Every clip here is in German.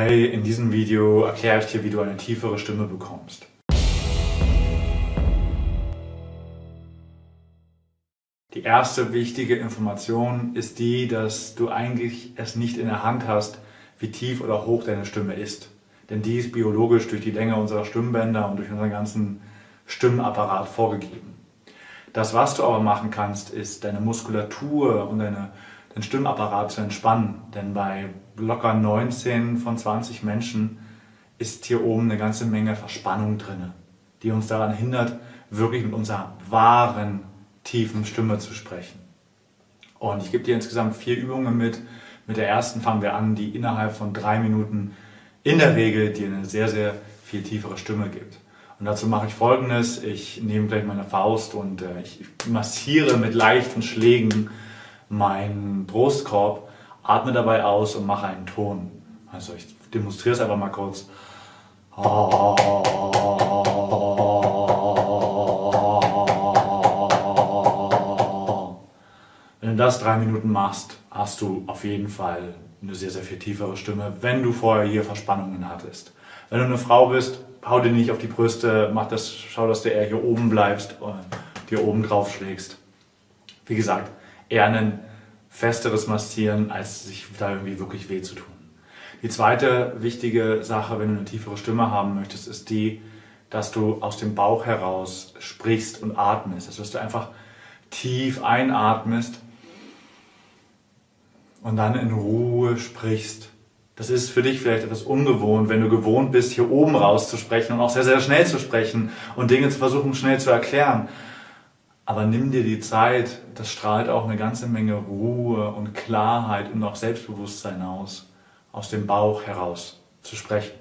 Hey, in diesem Video erkläre ich dir, wie du eine tiefere Stimme bekommst. Die erste wichtige Information ist die, dass du eigentlich es nicht in der Hand hast, wie tief oder hoch deine Stimme ist. Denn die ist biologisch durch die Länge unserer Stimmbänder und durch unseren ganzen Stimmapparat vorgegeben. Das, was du aber machen kannst, ist deine Muskulatur und deine, deinen Stimmapparat zu entspannen. Denn bei locker 19 von 20 Menschen ist hier oben eine ganze Menge Verspannung drin, die uns daran hindert, wirklich mit unserer wahren, tiefen Stimme zu sprechen. Und ich gebe dir insgesamt vier Übungen mit. Mit der ersten fangen wir an, die innerhalb von drei Minuten in der Regel dir eine sehr, sehr viel tiefere Stimme gibt. Und dazu mache ich folgendes. Ich nehme gleich meine Faust und äh, ich massiere mit leichten Schlägen meinen Brustkorb, atme dabei aus und mache einen Ton. Also ich demonstriere es einfach mal kurz. Wenn du das drei Minuten machst, hast du auf jeden Fall eine sehr, sehr viel tiefere Stimme, wenn du vorher hier Verspannungen hattest. Wenn du eine Frau bist, hau dir nicht auf die Brüste, mach das, schau, dass du eher hier oben bleibst und dir oben drauf schlägst. Wie gesagt, eher ein festeres Massieren, als sich da irgendwie wirklich weh zu tun. Die zweite wichtige Sache, wenn du eine tiefere Stimme haben möchtest, ist die, dass du aus dem Bauch heraus sprichst und atmest. Also, dass du einfach tief einatmest und dann in Ruhe sprichst. Das ist für dich vielleicht etwas ungewohnt, wenn du gewohnt bist, hier oben raus zu sprechen und auch sehr, sehr schnell zu sprechen und Dinge zu versuchen, schnell zu erklären. Aber nimm dir die Zeit, das strahlt auch eine ganze Menge Ruhe und Klarheit und auch Selbstbewusstsein aus, aus dem Bauch heraus zu sprechen.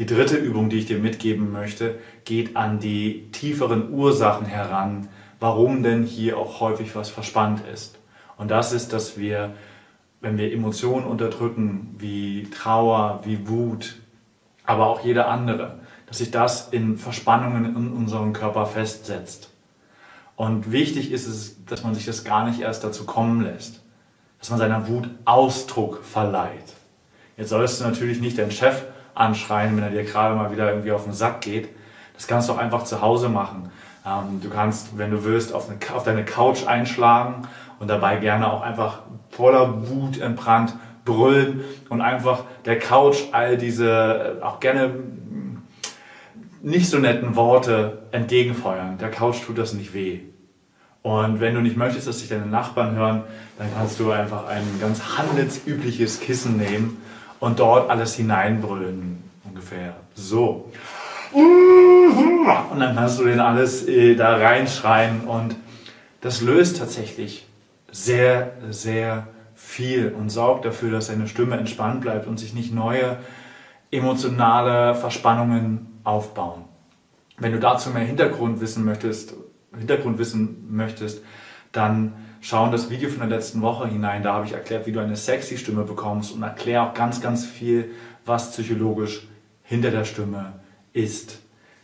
Die dritte Übung, die ich dir mitgeben möchte, geht an die tieferen Ursachen heran, warum denn hier auch häufig was verspannt ist. Und das ist, dass wir wenn wir Emotionen unterdrücken, wie Trauer, wie Wut, aber auch jede andere, dass sich das in Verspannungen in unserem Körper festsetzt. Und wichtig ist es, dass man sich das gar nicht erst dazu kommen lässt, dass man seiner Wut Ausdruck verleiht. Jetzt sollst du natürlich nicht deinen Chef anschreien, wenn er dir gerade mal wieder irgendwie auf den Sack geht. Das kannst du auch einfach zu Hause machen. Ähm, du kannst, wenn du willst, auf, eine, auf deine Couch einschlagen und dabei gerne auch einfach voller Wut entbrannt brüllen und einfach der Couch all diese äh, auch gerne mm, nicht so netten Worte entgegenfeuern. Der Couch tut das nicht weh. Und wenn du nicht möchtest, dass sich deine Nachbarn hören, dann kannst du einfach ein ganz handelsübliches Kissen nehmen und dort alles hineinbrüllen. Ungefähr so. Und dann kannst du den alles äh, da reinschreien und das löst tatsächlich sehr, sehr viel und sorgt dafür, dass seine Stimme entspannt bleibt und sich nicht neue emotionale Verspannungen aufbauen. Wenn du dazu mehr Hintergrund wissen möchtest, Hintergrund wissen möchtest, dann schau in das Video von der letzten Woche hinein. Da habe ich erklärt, wie du eine sexy Stimme bekommst und erkläre auch ganz, ganz viel, was psychologisch hinter der Stimme ist.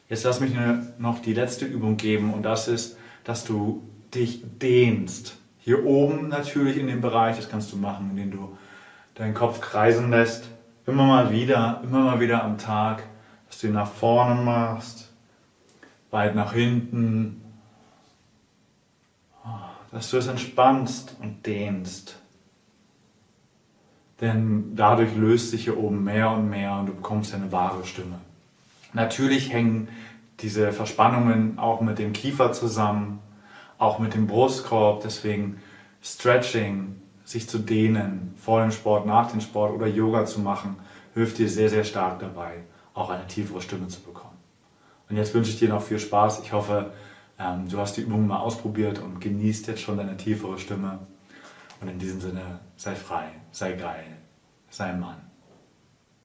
Jetzt lass mich noch die letzte Übung geben und das ist, dass du dich dehnst. Hier oben natürlich in dem Bereich, das kannst du machen, indem du deinen Kopf kreisen lässt. Immer mal wieder, immer mal wieder am Tag, dass du ihn nach vorne machst, weit nach hinten, dass du es entspannst und dehnst. Denn dadurch löst sich hier oben mehr und mehr und du bekommst eine wahre Stimme. Natürlich hängen diese Verspannungen auch mit dem Kiefer zusammen auch mit dem Brustkorb. Deswegen Stretching, sich zu dehnen, vor dem Sport, nach dem Sport oder Yoga zu machen, hilft dir sehr, sehr stark dabei, auch eine tiefere Stimme zu bekommen. Und jetzt wünsche ich dir noch viel Spaß. Ich hoffe, ähm, du hast die Übungen mal ausprobiert und genießt jetzt schon deine tiefere Stimme. Und in diesem Sinne, sei frei, sei geil, sei Mann.